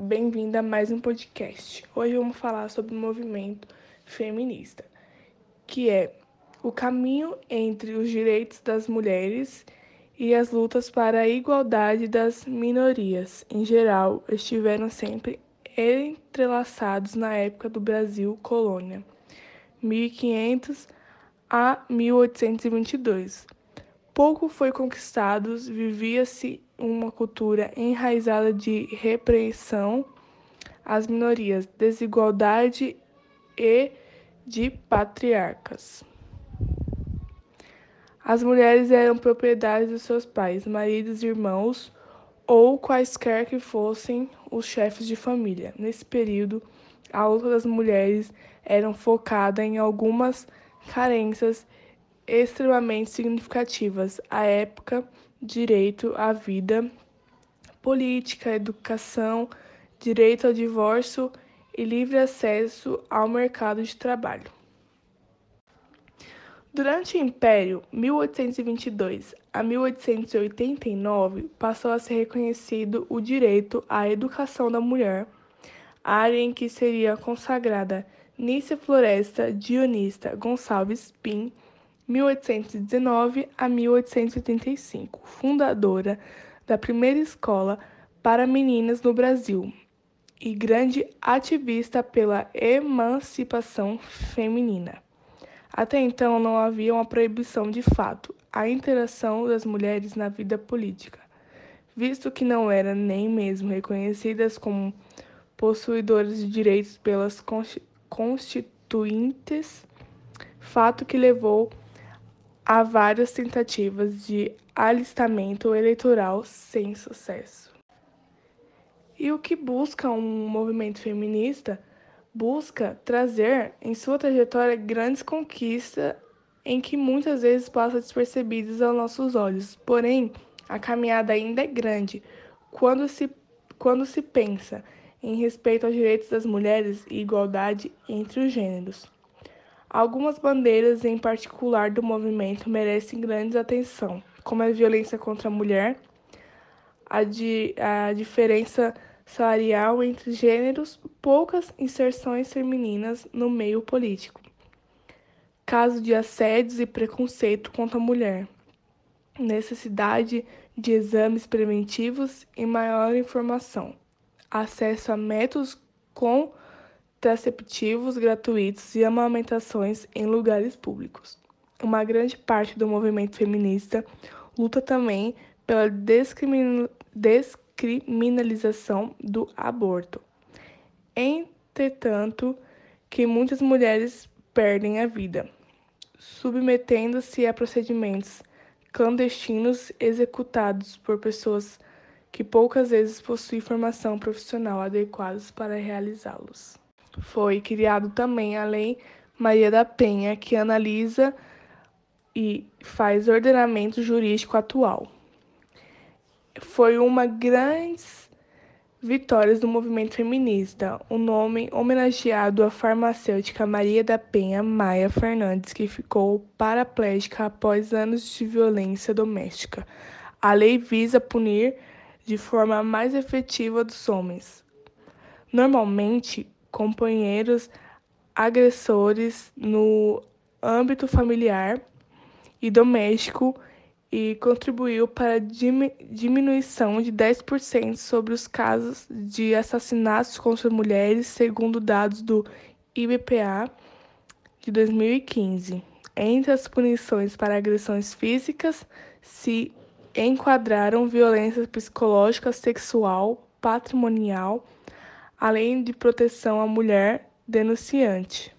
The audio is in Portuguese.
bem-vinda a mais um podcast. Hoje vamos falar sobre o movimento feminista, que é o caminho entre os direitos das mulheres e as lutas para a igualdade das minorias. Em geral, estiveram sempre entrelaçados na época do Brasil colônia, 1500 a 1822 pouco foi conquistado, vivia-se uma cultura enraizada de repressão às minorias, desigualdade e de patriarcas. As mulheres eram propriedade dos seus pais, maridos, irmãos ou quaisquer que fossem os chefes de família. Nesse período, a luta das mulheres era focada em algumas carências extremamente significativas à época: direito à vida, política, educação, direito ao divórcio e livre acesso ao mercado de trabalho. Durante o Império, 1822 a 1889, passou a ser reconhecido o direito à educação da mulher, área em que seria consagrada Nícia Floresta Dionista Gonçalves Pim 1819 a 1885, fundadora da primeira escola para meninas no Brasil e grande ativista pela emancipação feminina. Até então não havia uma proibição de fato à interação das mulheres na vida política, visto que não eram nem mesmo reconhecidas como possuidoras de direitos pelas constituintes, fato que levou há várias tentativas de alistamento eleitoral sem sucesso. E o que busca um movimento feminista? Busca trazer em sua trajetória grandes conquistas em que muitas vezes passam despercebidas aos nossos olhos. Porém, a caminhada ainda é grande quando se, quando se pensa em respeito aos direitos das mulheres e igualdade entre os gêneros. Algumas bandeiras em particular do movimento merecem grande atenção, como a violência contra a mulher, a, di a diferença salarial entre gêneros, poucas inserções femininas no meio político, caso de assédios e preconceito contra a mulher, necessidade de exames preventivos e maior informação, acesso a métodos com contraceptivos gratuitos e amamentações em lugares públicos. Uma grande parte do movimento feminista luta também pela descriminalização do aborto. Entretanto, que muitas mulheres perdem a vida, submetendo-se a procedimentos clandestinos executados por pessoas que poucas vezes possuem formação profissional adequada para realizá-los foi criado também a Lei Maria da Penha, que analisa e faz ordenamento jurídico atual. Foi uma grande vitória do movimento feminista, o nome homenageado à farmacêutica Maria da Penha Maia Fernandes, que ficou paraplégica após anos de violência doméstica. A lei visa punir de forma mais efetiva dos homens. Normalmente, companheiros agressores no âmbito familiar e doméstico e contribuiu para a diminuição de 10% sobre os casos de assassinatos contra mulheres, segundo dados do IBPA de 2015. Entre as punições para agressões físicas se enquadraram violência psicológica, sexual, patrimonial, além de proteção à mulher denunciante.